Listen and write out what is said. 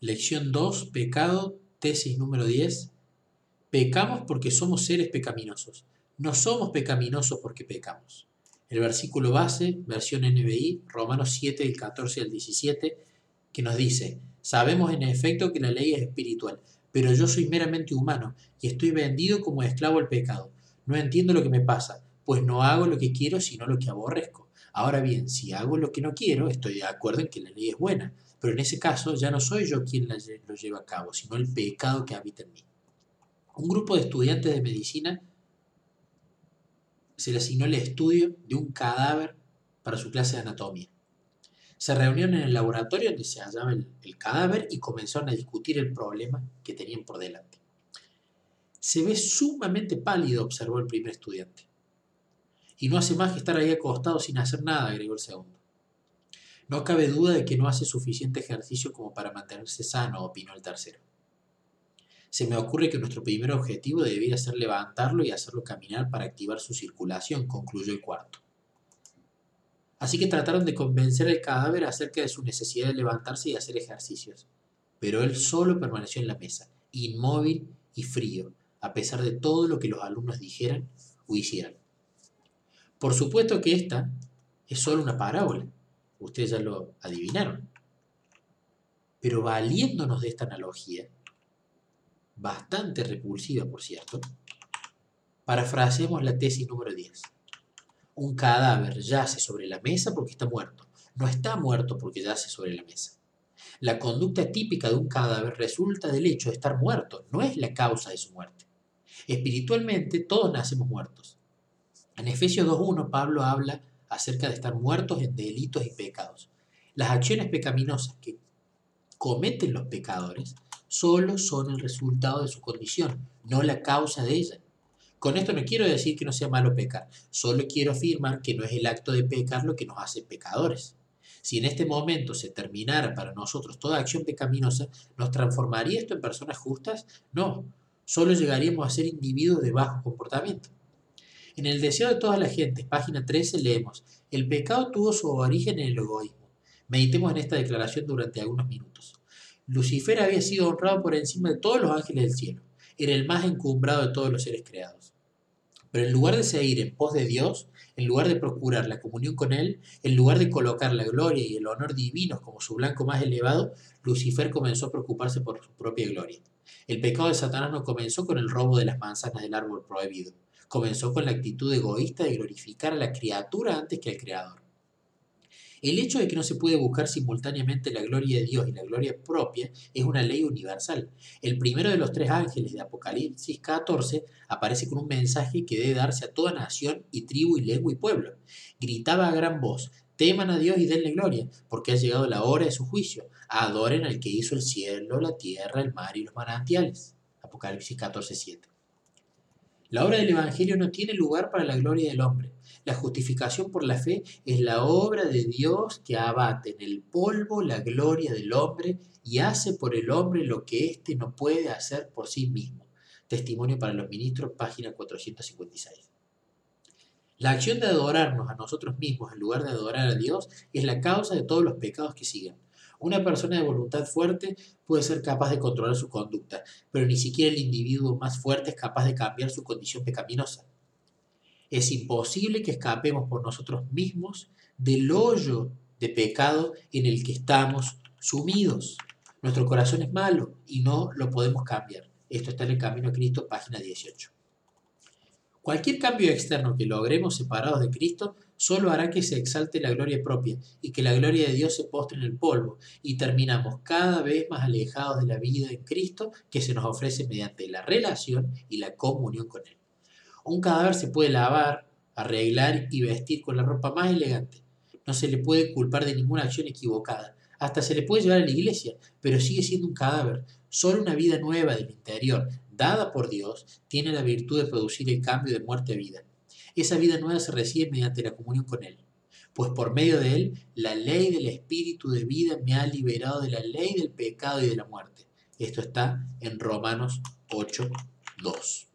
Lección 2, pecado, tesis número 10. Pecamos porque somos seres pecaminosos. No somos pecaminosos porque pecamos. El versículo base, versión NBI, Romanos 7, del 14 al 17, que nos dice, sabemos en efecto que la ley es espiritual, pero yo soy meramente humano y estoy vendido como esclavo al pecado. No entiendo lo que me pasa, pues no hago lo que quiero sino lo que aborrezco. Ahora bien, si hago lo que no quiero, estoy de acuerdo en que la ley es buena, pero en ese caso ya no soy yo quien lo lleva a cabo, sino el pecado que habita en mí. Un grupo de estudiantes de medicina se le asignó el estudio de un cadáver para su clase de anatomía. Se reunieron en el laboratorio donde se hallaba el, el cadáver y comenzaron a discutir el problema que tenían por delante. Se ve sumamente pálido, observó el primer estudiante. Y no hace más que estar ahí acostado sin hacer nada, agregó el segundo. No cabe duda de que no hace suficiente ejercicio como para mantenerse sano, opinó el tercero. Se me ocurre que nuestro primer objetivo debería ser levantarlo y hacerlo caminar para activar su circulación, concluyó el cuarto. Así que trataron de convencer al cadáver acerca de su necesidad de levantarse y hacer ejercicios. Pero él solo permaneció en la mesa, inmóvil y frío, a pesar de todo lo que los alumnos dijeran o hicieran. Por supuesto que esta es solo una parábola. Ustedes ya lo adivinaron. Pero valiéndonos de esta analogía, bastante repulsiva por cierto, parafraseemos la tesis número 10 un cadáver yace sobre la mesa porque está muerto. No está muerto porque yace sobre la mesa. La conducta típica de un cadáver resulta del hecho de estar muerto, no es la causa de su muerte. Espiritualmente todos nacemos muertos. En Efesios 2.1 Pablo habla acerca de estar muertos en delitos y pecados. Las acciones pecaminosas que cometen los pecadores solo son el resultado de su condición, no la causa de ella. Con esto no quiero decir que no sea malo pecar, solo quiero afirmar que no es el acto de pecar lo que nos hace pecadores. Si en este momento se terminara para nosotros toda acción pecaminosa, ¿nos transformaría esto en personas justas? No, solo llegaríamos a ser individuos de bajo comportamiento. En el deseo de toda la gente, página 13, leemos, el pecado tuvo su origen en el egoísmo. Meditemos en esta declaración durante algunos minutos. Lucifer había sido honrado por encima de todos los ángeles del cielo era el más encumbrado de todos los seres creados. Pero en lugar de seguir en pos de Dios, en lugar de procurar la comunión con Él, en lugar de colocar la gloria y el honor divinos como su blanco más elevado, Lucifer comenzó a preocuparse por su propia gloria. El pecado de Satanás no comenzó con el robo de las manzanas del árbol prohibido, comenzó con la actitud egoísta de glorificar a la criatura antes que al Creador. El hecho de que no se puede buscar simultáneamente la gloria de Dios y la gloria propia es una ley universal. El primero de los tres ángeles de Apocalipsis 14 aparece con un mensaje que debe darse a toda nación y tribu y lengua y pueblo. Gritaba a gran voz, teman a Dios y denle gloria, porque ha llegado la hora de su juicio. Adoren al que hizo el cielo, la tierra, el mar y los manantiales. Apocalipsis 14, 7. La obra del Evangelio no tiene lugar para la gloria del hombre. La justificación por la fe es la obra de Dios que abate en el polvo la gloria del hombre y hace por el hombre lo que éste no puede hacer por sí mismo. Testimonio para los ministros, página 456. La acción de adorarnos a nosotros mismos en lugar de adorar a Dios es la causa de todos los pecados que siguen. Una persona de voluntad fuerte puede ser capaz de controlar su conducta, pero ni siquiera el individuo más fuerte es capaz de cambiar su condición pecaminosa. Es imposible que escapemos por nosotros mismos del hoyo de pecado en el que estamos sumidos. Nuestro corazón es malo y no lo podemos cambiar. Esto está en el Camino a Cristo, página 18. Cualquier cambio externo que logremos separados de Cristo solo hará que se exalte la gloria propia y que la gloria de Dios se postre en el polvo y terminamos cada vez más alejados de la vida en Cristo que se nos ofrece mediante la relación y la comunión con Él. Un cadáver se puede lavar, arreglar y vestir con la ropa más elegante. No se le puede culpar de ninguna acción equivocada. Hasta se le puede llevar a la iglesia, pero sigue siendo un cadáver. Solo una vida nueva del interior, dada por Dios, tiene la virtud de producir el cambio de muerte a vida. Esa vida nueva se recibe mediante la comunión con Él. Pues por medio de Él, la ley del Espíritu de vida me ha liberado de la ley del pecado y de la muerte. Esto está en Romanos 8, 2.